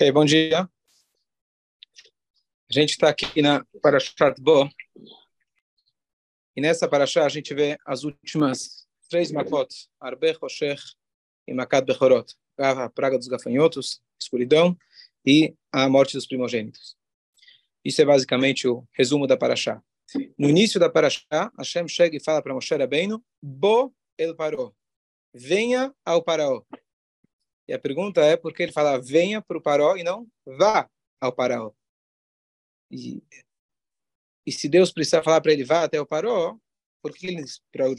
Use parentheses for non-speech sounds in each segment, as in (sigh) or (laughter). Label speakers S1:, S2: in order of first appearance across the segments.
S1: Hey, bom dia. A gente está aqui na Parashat Bo. E nessa Parashá a gente vê as últimas três makot. Arbe, Roshech e Makat Bechorot. A praga dos gafanhotos, escuridão e a morte dos primogênitos. Isso é basicamente o resumo da Parashá. No início da Parashá, Hashem chega e fala para Moshe Rabbeinu, Bo el Paró. Venha ao Paraó. E a pergunta é por que ele fala venha para o Paró e não vá ao Paraó. E, e se Deus precisa falar para ele vá até o Paró, porque ele,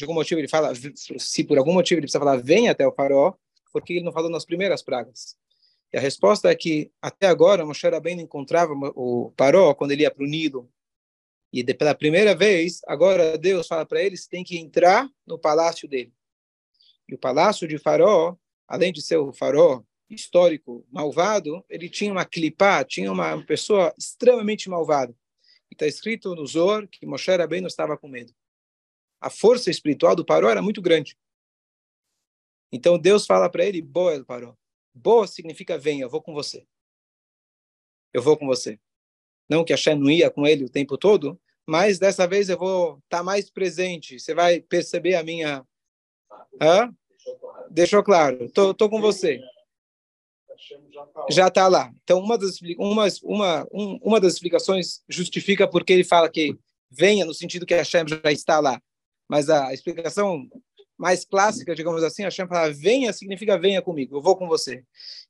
S1: algum motivo ele fala, se por algum motivo ele precisa falar venha até o Paró, porque ele não falou nas primeiras pragas? E a resposta é que até agora Moshe Rabbeinu encontrava o Paró quando ele ia para o Nilo. E de, pela primeira vez, agora Deus fala para eles tem que entrar no palácio dele. E o palácio de Faraó além de ser o farol histórico malvado, ele tinha uma clipá, tinha uma pessoa extremamente malvada. E está escrito no Zor que Moshe Rabbeinu estava com medo. A força espiritual do Paró era muito grande. Então Deus fala para ele, boa, Paró. Boa significa venha, eu vou com você. Eu vou com você. Não que Hashem não ia com ele o tempo todo, mas dessa vez eu vou estar tá mais presente. Você vai perceber a minha... Hã? Deixou claro. Tô, tô com você. Já está lá. Então, uma das, uma, uma, uma das explicações justifica porque ele fala que venha no sentido que Hashem já está lá. Mas a explicação mais clássica, digamos assim, Hashem fala venha significa venha comigo, eu vou com você.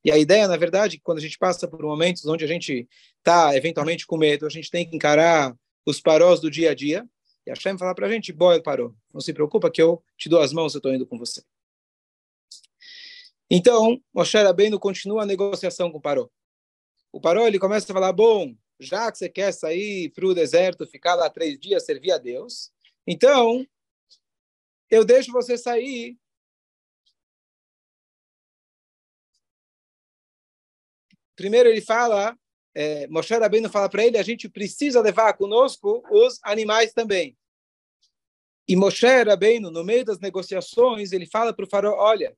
S1: E a ideia, na verdade, quando a gente passa por momentos onde a gente está eventualmente com medo, a gente tem que encarar os parós do dia a dia. E Hashem fala para a gente, boa, parou. Não se preocupa que eu te dou as mãos, eu estou indo com você. Então, Moshe Rabbeinu continua a negociação com o Paró. O Paró ele começa a falar, bom, já que você quer sair para o deserto, ficar lá três dias, servir a Deus, então eu deixo você sair. Primeiro ele fala, é, Moshe Rabbeinu fala para ele, a gente precisa levar conosco os animais também. E Moshe Rabbeinu, no meio das negociações, ele fala para o faraó, olha,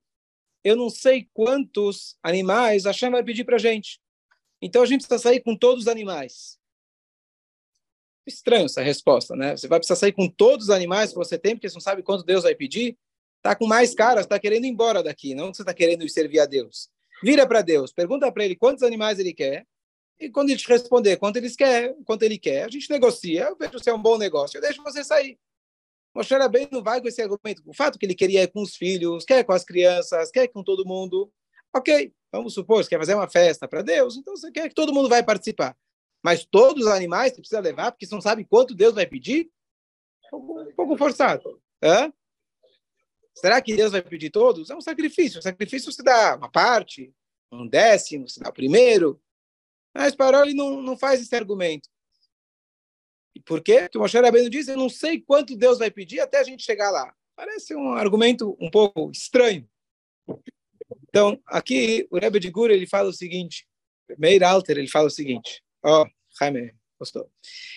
S1: eu não sei quantos animais a Hashem vai pedir para a gente. Então a gente precisa sair com todos os animais. Estranho essa resposta, né? Você vai precisar sair com todos os animais que você tem, porque você não sabe quanto Deus vai pedir. Tá com mais caras, está querendo ir embora daqui, não você está querendo ir servir a Deus. Vira para Deus, pergunta para ele quantos animais ele quer, e quando ele te responder quanto ele quer, quanto ele quer, a gente negocia, eu vejo se é um bom negócio, eu deixo você sair. Moshe não vai com esse argumento. O fato que ele queria ir com os filhos, quer com as crianças, quer com todo mundo. Ok, vamos supor, você quer fazer uma festa para Deus, então você quer que todo mundo vai participar. Mas todos os animais você precisa levar, porque você não sabe quanto Deus vai pedir? Um pouco, forçado. Hã? Será que Deus vai pedir todos? É um sacrifício. O sacrifício você dá uma parte, um décimo, você dá o primeiro. Mas Paroli não, não faz esse argumento. Por quê? Porque o Moshe Rabbeinu diz, eu não sei quanto Deus vai pedir até a gente chegar lá. Parece um argumento um pouco estranho. Então, aqui o Rebbe de Gura, ele fala o seguinte, Meir Alter, ele fala o seguinte, ó, oh, Jaime, gostou?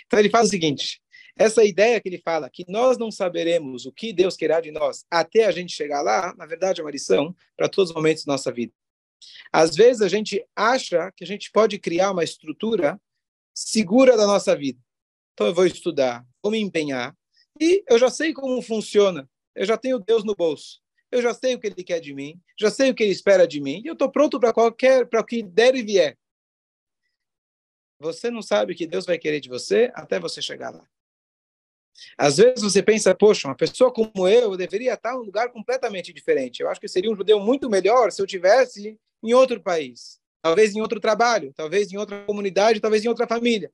S1: Então ele fala o seguinte, essa ideia que ele fala, que nós não saberemos o que Deus querá de nós até a gente chegar lá, na verdade é uma lição para todos os momentos da nossa vida. Às vezes a gente acha que a gente pode criar uma estrutura segura da nossa vida. Então eu vou estudar, vou me empenhar e eu já sei como funciona. Eu já tenho Deus no bolso. Eu já sei o que ele quer de mim, já sei o que ele espera de mim e eu estou pronto para qualquer, para o que der e vier. Você não sabe o que Deus vai querer de você até você chegar lá. Às vezes você pensa, poxa, uma pessoa como eu, deveria estar em um lugar completamente diferente. Eu acho que seria um judeu muito melhor se eu tivesse em outro país, talvez em outro trabalho, talvez em outra comunidade, talvez em outra família.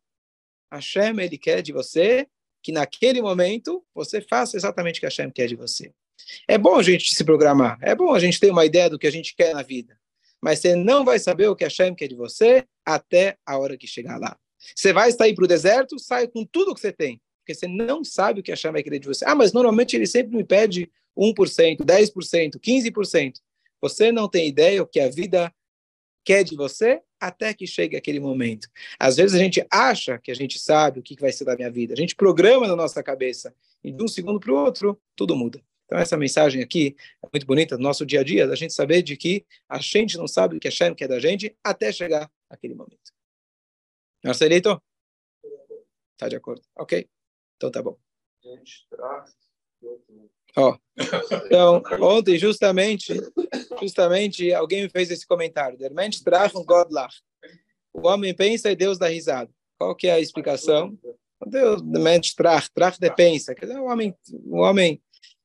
S1: Hashem, ele quer de você que naquele momento você faça exatamente o que Hashem quer de você. É bom a gente se programar, é bom a gente ter uma ideia do que a gente quer na vida, mas você não vai saber o que Hashem quer de você até a hora que chegar lá. Você vai sair para o deserto, sai com tudo que você tem, porque você não sabe o que Hashem vai querer de você. Ah, mas normalmente ele sempre me pede 1%, 10%, 15%. Você não tem ideia o que a vida quer de você até que chegue aquele momento. Às vezes a gente acha que a gente sabe o que vai ser da minha vida. A gente programa na nossa cabeça e de um segundo para o outro, tudo muda. Então, essa mensagem aqui é muito bonita do nosso dia a dia, da gente saber de que a gente não sabe o que Hashem quer da gente até chegar aquele momento. Marcelito? Tá de acordo? Ok. Então tá bom. Ó, então, ontem, justamente, justamente, alguém me fez esse comentário. Der Mensch um Godlach. O homem pensa e Deus dá risada. Qual que é a explicação? Deus, der Mensch trach, trach de pensa. Quer dizer, o homem, o homem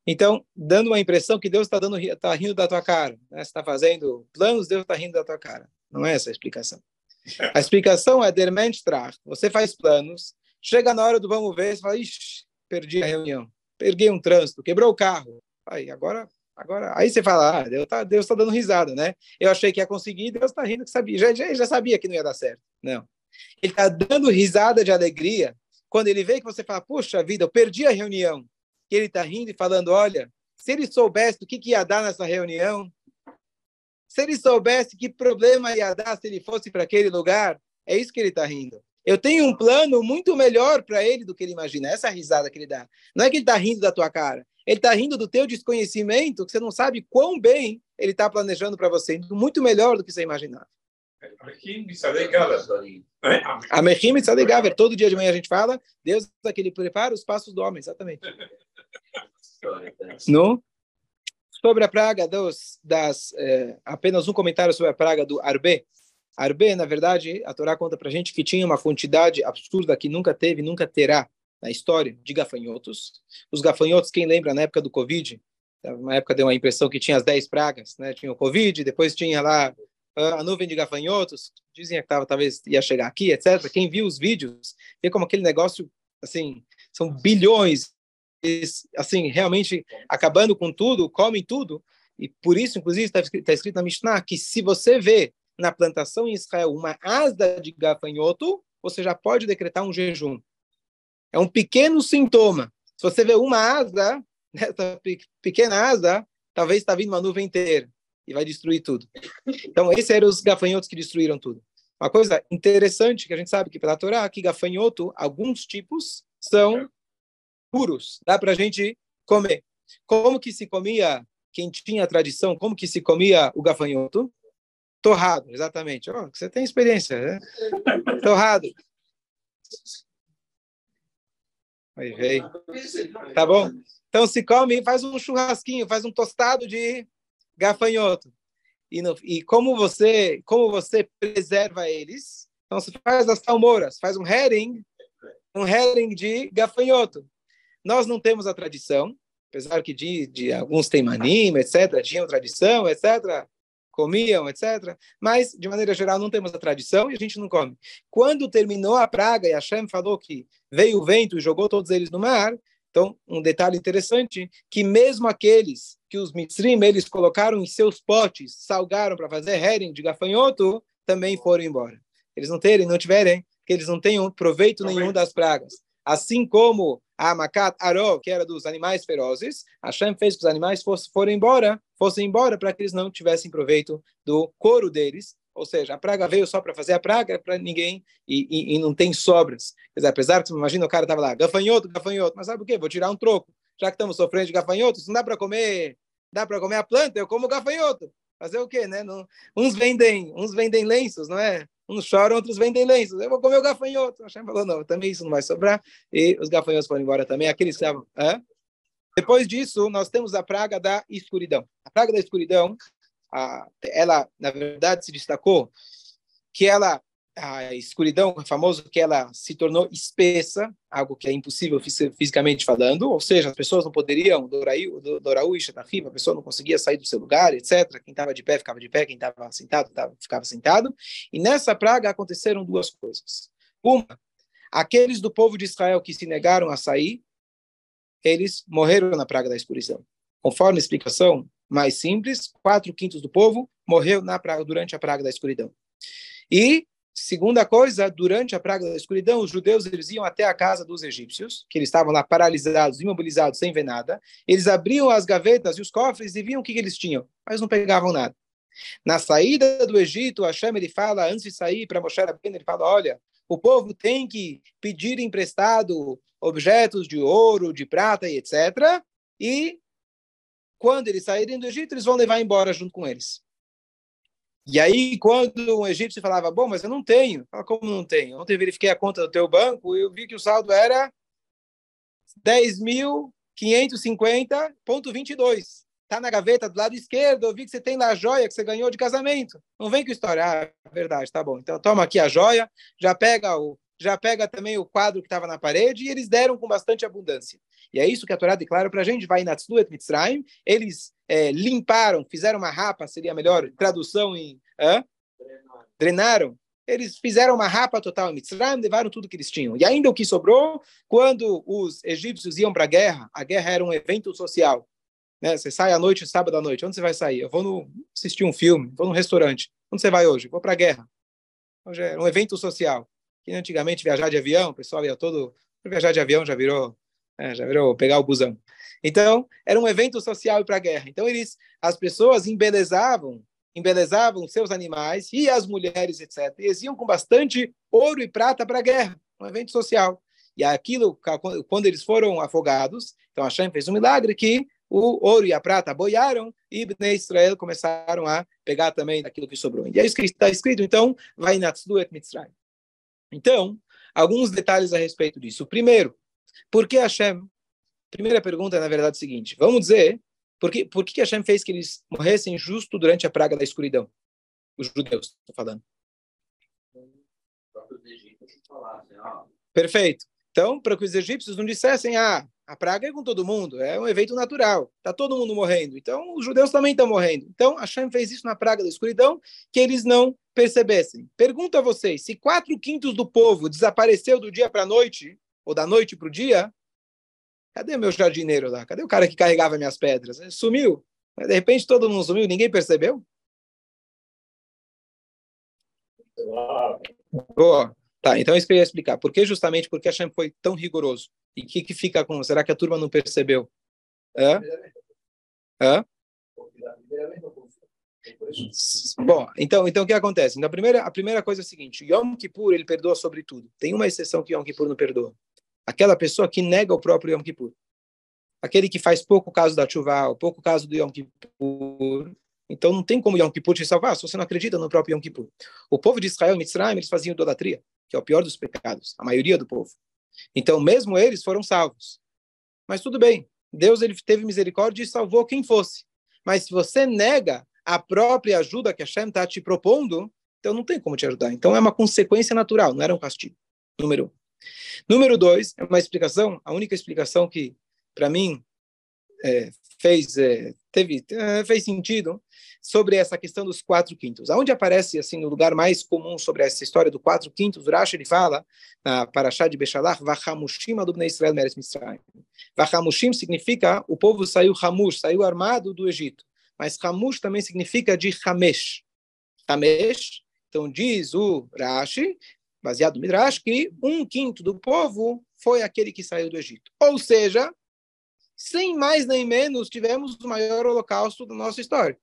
S1: então, dando uma impressão que Deus está dando, tá rindo da tua cara. Né? Você está fazendo planos, Deus está rindo da tua cara. Não é essa a explicação. A explicação é der Mensch Você faz planos, chega na hora do vamos ver, você fala, ixi, perdi a reunião, perdi um trânsito, quebrou o carro. Aí, agora, agora, aí você fala, ah, Deus está Deus tá dando risada, né? Eu achei que ia conseguir, Deus está rindo que sabia, já, já, já sabia que não ia dar certo. Não. Ele está dando risada de alegria quando ele vê que você fala, puxa vida, eu perdi a reunião ele está rindo e falando: olha, se ele soubesse o que, que ia dar nessa reunião, se ele soubesse que problema ia dar se ele fosse para aquele lugar, é isso que ele está rindo. Eu tenho um plano muito melhor para ele do que ele imagina. Essa risada que ele dá. Não é que ele está rindo da tua cara. Ele está rindo do teu desconhecimento, que você não sabe quão bem ele está planejando para você. Muito melhor do que você imaginava. A Mechim Mitzadei Gaver. Todo dia de manhã a gente fala, Deus é que ele prepara os passos do homem, exatamente. (laughs) No? Sobre a praga dos, das... É, apenas um comentário sobre a praga do Arbe. Arbe, na verdade, a Torá conta para gente que tinha uma quantidade absurda que nunca teve, nunca terá na história de gafanhotos. Os gafanhotos, quem lembra, na época do Covid, na época deu uma impressão que tinha as 10 pragas, né? Tinha o Covid, depois tinha lá a nuvem de gafanhotos, dizem que tava, talvez ia chegar aqui, etc. Quem viu os vídeos, vê como aquele negócio, assim, são bilhões, assim, realmente acabando com tudo, comem tudo. E por isso, inclusive, está tá escrito na Mishnah que se você vê na plantação em Israel uma asa de gafanhoto, você já pode decretar um jejum. É um pequeno sintoma. Se você vê uma asa, (laughs) essa pequena asa, talvez está vindo uma nuvem inteira e vai destruir tudo. Então, esses eram os gafanhotos que destruíram tudo. Uma coisa interessante que a gente sabe que pela Torá, que gafanhoto, alguns tipos são puros, dá para a gente comer. Como que se comia, quem tinha a tradição, como que se comia o gafanhoto? Torrado, exatamente. Oh, você tem experiência, né? Torrado. Aí veio. Tá bom? Então se come, faz um churrasquinho, faz um tostado de gafanhoto. E, no, e como você como você preserva eles? Então você faz as salmouras, faz um herring, um herring de gafanhoto. Nós não temos a tradição, apesar que de, de alguns têm manima, etc., tinham tradição, etc., comiam, etc. Mas, de maneira geral, não temos a tradição e a gente não come. Quando terminou a praga e Hashem falou que veio o vento e jogou todos eles no mar, então, um detalhe interessante, que mesmo aqueles que os mitzrim, eles colocaram em seus potes, salgaram para fazer herring de gafanhoto, também foram embora. Eles não terem, não tiverem, que eles não tenham proveito nenhum das pragas. Assim como a Makat Arov, que era dos animais ferozes, Hashem fez que os animais fossem, foram embora, fossem embora para que eles não tivessem proveito do couro deles, ou seja, a praga veio só para fazer a praga, para ninguém, e, e, e, não tem sobras. Quer dizer, apesar que, imagina, o cara estava lá, gafanhoto, gafanhoto, mas sabe o quê? Vou tirar um troco. Já que estamos sofrendo de gafanhoto, não dá para comer, dá para comer a planta, eu como gafanhoto. Fazer o quê, né? Não, uns vendem, uns vendem lenços, não é? Uns choram, outros vendem lenços. Eu vou comer o gafanhoto. A Hashem falou, não, também isso não vai sobrar. E os gafanhotos foram embora também. Aqueles que estavam... Depois disso, nós temos a praga da escuridão. A praga da escuridão ela, na verdade, se destacou que ela, a escuridão, é famoso que ela se tornou espessa, algo que é impossível fisicamente falando, ou seja, as pessoas não poderiam, Doraú e Shatafiva, a pessoa não conseguia sair do seu lugar, etc. Quem estava de pé ficava de pé, quem estava sentado tava, ficava sentado. E nessa praga aconteceram duas coisas. Uma, aqueles do povo de Israel que se negaram a sair, eles morreram na praga da escuridão. Conforme a explicação mais simples, quatro quintos do povo morreu na praga, durante a praga da escuridão. E, segunda coisa, durante a praga da escuridão, os judeus eles iam até a casa dos egípcios, que eles estavam lá paralisados, imobilizados, sem ver nada. Eles abriam as gavetas e os cofres e viam o que, que eles tinham, mas não pegavam nada. Na saída do Egito, Hashem ele fala, antes de sair para Moshe Rabbeinu, ele fala, olha, o povo tem que pedir emprestado objetos de ouro, de prata e etc. E quando eles saírem do Egito, eles vão levar embora junto com eles. E aí, quando um egípcio falava, bom, mas eu não tenho. Fala, como não tenho? Ontem verifiquei a conta do teu banco e eu vi que o saldo era 10.550,22. Está na gaveta do lado esquerdo, eu vi que você tem lá a joia que você ganhou de casamento. Não vem com história. Ah, verdade, tá bom. Então toma aqui a joia, já pega o, já pega também o quadro que estava na parede e eles deram com bastante abundância. E é isso que a Torá declara para a gente, vai Natsluet Mitzrayim, eles é, limparam, fizeram uma rapa, seria a melhor tradução em... Hã? Drenaram. Eles fizeram uma rapa total em Mitzrayim, levaram tudo que eles tinham. E ainda o que sobrou, quando os egípcios iam para a guerra, a guerra era um evento social. Né? Você sai à noite, sábado à noite, onde você vai sair? Eu vou no, assistir um filme, vou num restaurante. Onde você vai hoje? Vou para a guerra. Hoje é um evento social. Que antigamente viajar de avião, o pessoal ia todo... Viajar de avião já virou é, já virou pegar o busão. Então, era um evento social para a guerra. Então, eles, as pessoas embelezavam, embelezavam seus animais e as mulheres, etc. E eles iam com bastante ouro e prata para a guerra, um evento social. E aquilo, quando eles foram afogados, então Hashem fez um milagre que o ouro e a prata boiaram e Bnei Israel começaram a pegar também daquilo que sobrou. E é isso que está escrito, então, vai Natsluet Mitzrayim. Então, alguns detalhes a respeito disso. Primeiro, por que Hashem? Primeira pergunta é, na verdade, é a seguinte: vamos dizer, por que, por que Hashem fez que eles morressem justo durante a praga da escuridão? Os judeus, estou falando. Perfeito. Então, para que os egípcios não dissessem, ah, a praga é com todo mundo, é um evento natural, está todo mundo morrendo. Então, os judeus também estão morrendo. Então, Hashem fez isso na praga da escuridão, que eles não percebessem. Pergunto a vocês: se quatro quintos do povo desapareceu do dia para a noite, ou da noite para o dia, cadê meu jardineiro lá? Cadê o cara que carregava minhas pedras? Ele sumiu. De repente todo mundo sumiu, ninguém percebeu? Boa. Tá, então é isso que eu ia explicar. Por que justamente porque Hashem foi tão rigoroso? E o que, que fica com... Será que a turma não percebeu? Hã? Hã? Bom, então, então o que acontece? Então, a, primeira, a primeira coisa é a seguinte: Yom Kippur ele perdoa sobre tudo. Tem uma exceção que Yom Kippur não perdoa. Aquela pessoa que nega o próprio Yom Kippur. Aquele que faz pouco caso da chuva, pouco caso do Yom Kippur. Então não tem como Yom Kippur te salvar se você não acredita no próprio Yom Kippur. O povo de Israel, Mitzrayim, eles faziam idolatria, que é o pior dos pecados, a maioria do povo. Então mesmo eles foram salvos. Mas tudo bem, Deus ele teve misericórdia e salvou quem fosse. Mas se você nega a própria ajuda que a Hashem está te propondo, então não tem como te ajudar. Então é uma consequência natural, não era um castigo. Número um. Número dois, é uma explicação, a única explicação que, para mim, é, fez, é, teve, é, fez sentido sobre essa questão dos quatro quintos. Aonde aparece, assim, no lugar mais comum sobre essa história do quatro quintos, Rashi, ele fala, na Parashá de Beshalach, Vachamushim do Israel Meres Mitzrayim. Vachamushim significa o povo saiu Hamush, saiu armado do Egito. Mas Hamush também significa de Hamesh. Hamesh, então diz o Rashi, baseado no Midrash, que um quinto do povo foi aquele que saiu do Egito. Ou seja, sem mais nem menos, tivemos o maior holocausto da nossa história.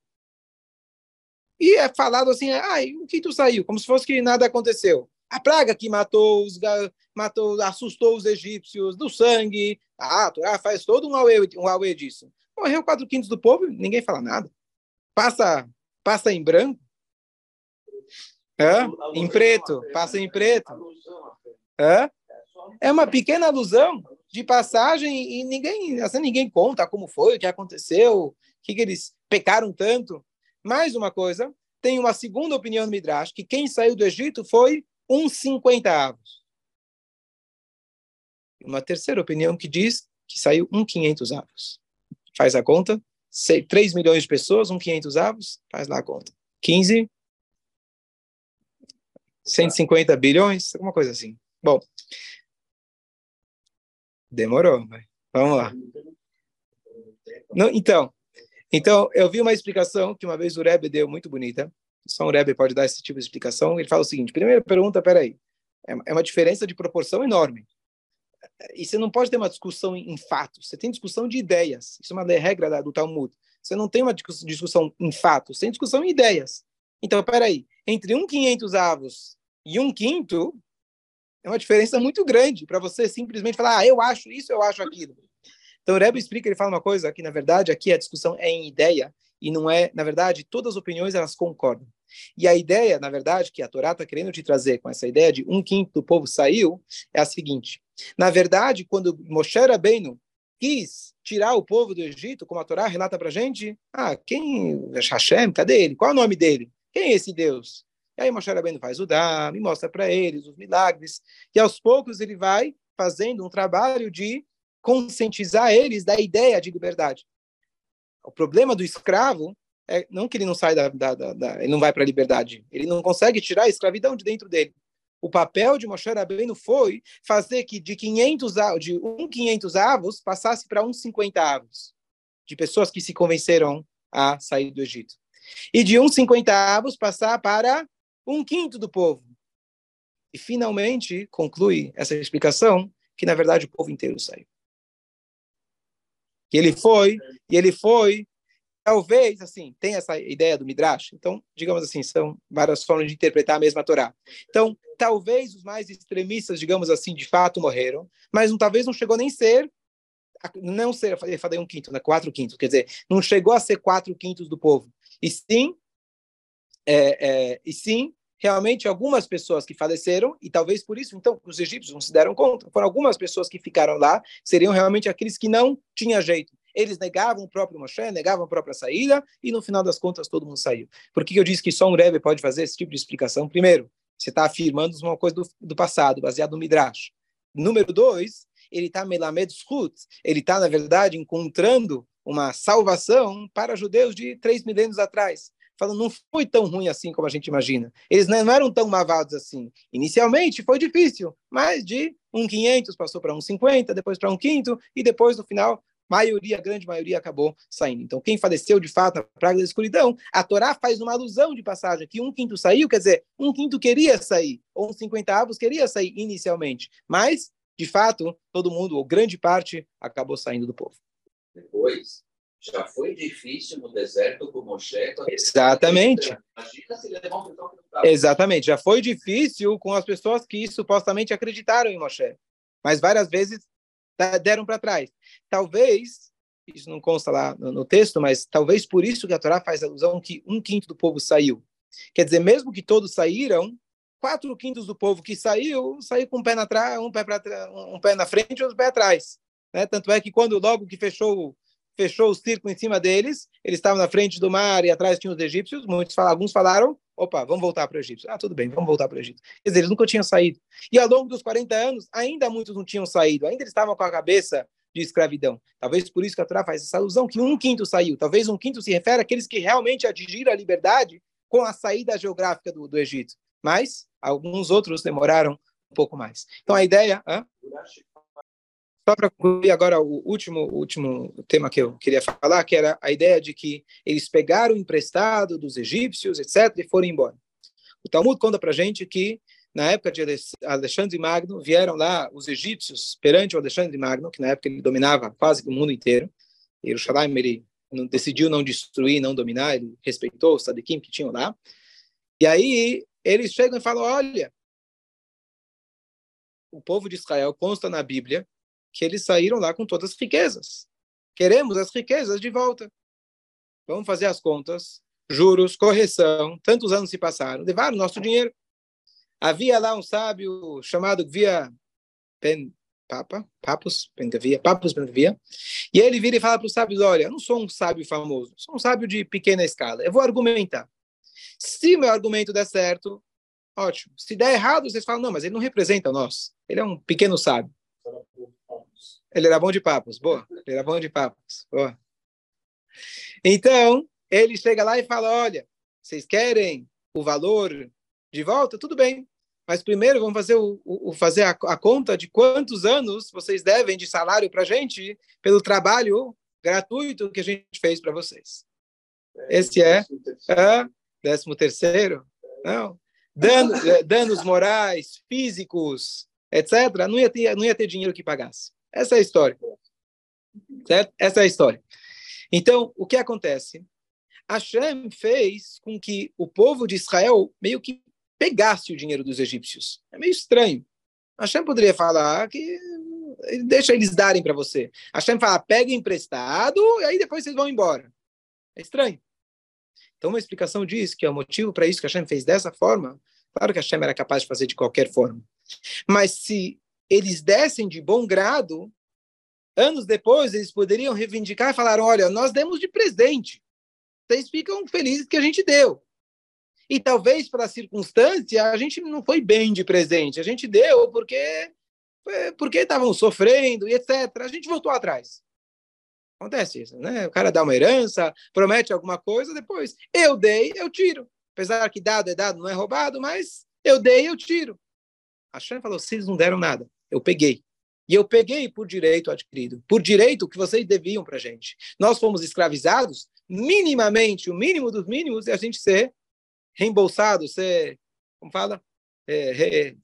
S1: E é falado assim, ah, o quinto saiu, como se fosse que nada aconteceu. A praga que matou os matou, assustou os egípcios do sangue. Ah, a Torá faz todo um auê, um auê disso. Morreu quatro quintos do povo, ninguém fala nada. Passa, passa em branco. Hã? Em preto, passa em preto. Hã? É uma pequena alusão de passagem e ninguém, assim, ninguém conta como foi, o que aconteceu, o que, que eles pecaram tanto. Mais uma coisa, tem uma segunda opinião no Midrash, que quem saiu do Egito foi uns 50 avos. Uma terceira opinião que diz que saiu um 500 avos. Faz a conta, 3 milhões de pessoas, um 500 avos, faz lá a conta. 15 150 bilhões, alguma coisa assim. Bom, demorou, mas vamos lá. Não, então, então, eu vi uma explicação que uma vez o Rebbe deu muito bonita. Só um Rebbe pode dar esse tipo de explicação. Ele fala o seguinte: primeira pergunta, peraí, é, é uma diferença de proporção enorme. E você não pode ter uma discussão em fatos, você tem discussão de ideias. Isso é uma regra do Talmud. Você não tem uma discussão em fatos, você tem discussão em ideias. Então, peraí, entre um 500 avos e um quinto, é uma diferença muito grande para você simplesmente falar, ah, eu acho isso, eu acho aquilo. Então o Rebbe explica, ele fala uma coisa que na verdade aqui a discussão é em ideia e não é, na verdade, todas as opiniões elas concordam. E a ideia, na verdade, que a Torá está querendo te trazer com essa ideia de um quinto do povo saiu, é a seguinte. Na verdade, quando Moshe Rabbeinu quis tirar o povo do Egito, como a Torá relata para gente, ah, quem, Hashem, cadê ele? Qual é o nome dele? Quem é esse Deus? E aí Moshe Rabbeinu faz o dá, me mostra para eles os milagres, e aos poucos ele vai fazendo um trabalho de conscientizar eles da ideia de liberdade. O problema do escravo é não que ele não sai da, da, da, da ele não vai para a liberdade, ele não consegue tirar a escravidão de dentro dele. O papel de Moshe Rabbeinu foi fazer que de 500 de um 500 avos passasse para uns 50 avos de pessoas que se convenceram a sair do Egito. E de uns 50 avos passar para um quinto do povo. E finalmente conclui essa explicação que na verdade o povo inteiro saiu. Que ele foi, e ele foi, talvez, assim, tem essa ideia do Midrash. Então, digamos assim, são várias formas de interpretar a mesma Torá. Então, talvez os mais extremistas, digamos assim, de fato morreram, mas talvez não chegou nem ser não ser, eu falei um quinto, né? quatro quintos, quer dizer, não chegou a ser quatro quintos do povo, e sim, é, é, e sim, realmente algumas pessoas que faleceram, e talvez por isso, então, os egípcios não se deram conta, foram algumas pessoas que ficaram lá, seriam realmente aqueles que não tinha jeito. Eles negavam o próprio Moshe, negavam a própria saída, e no final das contas todo mundo saiu. Por que eu disse que só um Rebbe pode fazer esse tipo de explicação? Primeiro, você está afirmando uma coisa do, do, passado, baseado no Midrash. Número dois, ele está melamed zhut, ele está, na verdade, encontrando uma salvação para judeus de três milênios atrás falando, não foi tão ruim assim como a gente imagina. Eles não eram tão mavados assim. Inicialmente foi difícil, mas de um 500 passou para um 50, depois para um quinto, e depois, no final, maioria, a grande maioria acabou saindo. Então, quem faleceu de fato na praga da escuridão, a Torá faz uma alusão de passagem, que um quinto saiu, quer dizer, um quinto queria sair, ou um 50 avos queria sair inicialmente, mas, de fato, todo mundo, ou grande parte, acabou saindo do povo.
S2: Depois, já foi difícil no deserto com Moshe.
S1: Exatamente. Imagina se levar um pessoal que não estava. Exatamente. Já foi difícil com as pessoas que supostamente acreditaram em Moshe. Mas várias vezes deram para trás. Talvez, isso não consta lá no, no, texto, mas talvez por isso que a Torá faz alusão que um quinto do povo saiu. Quer dizer, mesmo que todos saíram, quatro quintos do povo que saiu, saiu com um pé na, trás, um pé, pra, um pé na frente e outro pé atrás. Né? Tanto é que quando logo que fechou fechou o círculo em cima deles, eles estavam na frente do mar e atrás tinham os egípcios, muitos falaram, alguns falaram, opa, vamos voltar para o Egito. Ah, tudo bem, vamos voltar para o Egito. Quer dizer, eles nunca tinham saído. E ao longo dos 40 anos, ainda muitos não tinham saído, ainda eles estavam com a cabeça de escravidão. Talvez por isso que a Torá faz essa alusão, que um quinto saiu. Talvez um quinto se refere àqueles que realmente atingiram a liberdade com a saída geográfica do, do Egito. Mas alguns outros demoraram um pouco mais. Então a ideia... Hã? Só para concluir agora o último, último tema que eu queria falar, que era a ideia de que eles pegaram emprestado dos egípcios, etc., e foram embora. O Talmud conta para gente que, na época de Alexandre Magno, vieram lá os egípcios perante o Alexandre Magno, que na época ele dominava quase o mundo inteiro. E Jerusalém ele não, decidiu não destruir, não dominar, ele respeitou os Sadikim que tinham lá. E aí eles chegam e falam: olha, o povo de Israel consta na Bíblia que eles saíram lá com todas as riquezas. Queremos as riquezas de volta. Vamos fazer as contas, juros, correção, tantos anos se passaram, levaram nosso dinheiro. Havia lá um sábio chamado Via Pen Papa, Papus Pencavia, Papus Pencavia, e ele vira e fala para os sábios, olha, eu não sou um sábio famoso, sou um sábio de pequena escala, eu vou argumentar. Se meu argumento der certo, ótimo. Se der errado, vocês falam, não, mas ele não representa nós, ele é um pequeno sábio. Ele era bom de papos, boa. Ele era bom de papos, boa. Então, ele chega lá e fala: Olha, vocês querem o valor de volta? Tudo bem. Mas primeiro vamos fazer, o, o fazer a, a, conta de quantos anos vocês devem de salário para a gente pelo trabalho gratuito que a gente fez para vocês. Esse é décimo terceiro? Não. Danos, eh, danos morais, físicos, etc. Não ia, ter, não ia ter dinheiro que pagasse. Essa é a história. Certo? Essa é a história. Então, o que acontece? Hashem fez com que o povo de Israel meio que pegasse o dinheiro dos egípcios. É meio estranho. Hashem poderia falar que deixa eles darem para você. Hashem fala, pega emprestado e aí depois vocês vão embora. É estranho. Então, uma explicação diz que é o motivo para isso que Hashem fez dessa forma. Claro que Hashem era capaz de fazer de qualquer forma. Mas se eles dessem de bom grado, anos depois eles poderiam reivindicar e falar: olha, nós demos de presente. Vocês ficam felizes que a gente deu. E talvez, pela circunstância, a gente não foi bem de presente. A gente deu porque porque estavam sofrendo e etc. A gente voltou atrás. Acontece isso, né? O cara dá uma herança, promete alguma coisa, depois eu dei, eu tiro. Apesar que dado é dado, não é roubado, mas eu dei, eu tiro. A Shem falou: vocês não deram nada, eu peguei. E eu peguei por direito adquirido, por direito que vocês deviam para a gente. Nós fomos escravizados, minimamente, o mínimo dos mínimos é a gente ser reembolsado, ser, como fala? É,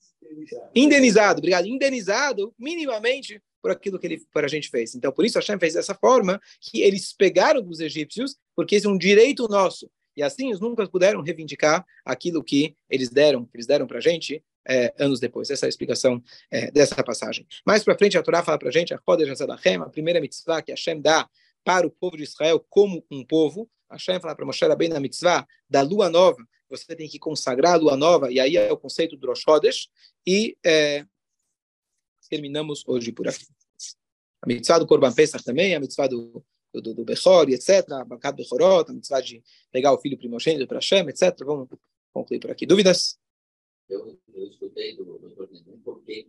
S1: indenizado, obrigado, indenizado minimamente por aquilo que ele para a gente fez. Então, por isso Hashem fez dessa forma que eles pegaram dos egípcios, porque esse é um direito nosso. E assim eles nunca puderam reivindicar aquilo que eles deram, que eles deram para a gente é, anos depois. Essa é a explicação é, dessa passagem. Mais para frente, a Torá fala para a gente, a a primeira mitzvah que Hashem dá para o povo de Israel como um povo. Hashem fala para Moshe bem na mitzvah da lua nova, você tem que consagrar a lua nova, e aí é o conceito do Rosh Chodesh, e é, terminamos hoje por aqui. A mitzvah do Korban Pesach também, a mitzvah do, do, do Bechor, etc., Bakat Bechorot, a mitzvah de pegar o filho primogênito para Hashem, etc. Vamos concluir por aqui. Dúvidas?
S2: Eu, eu escutei do doutor por que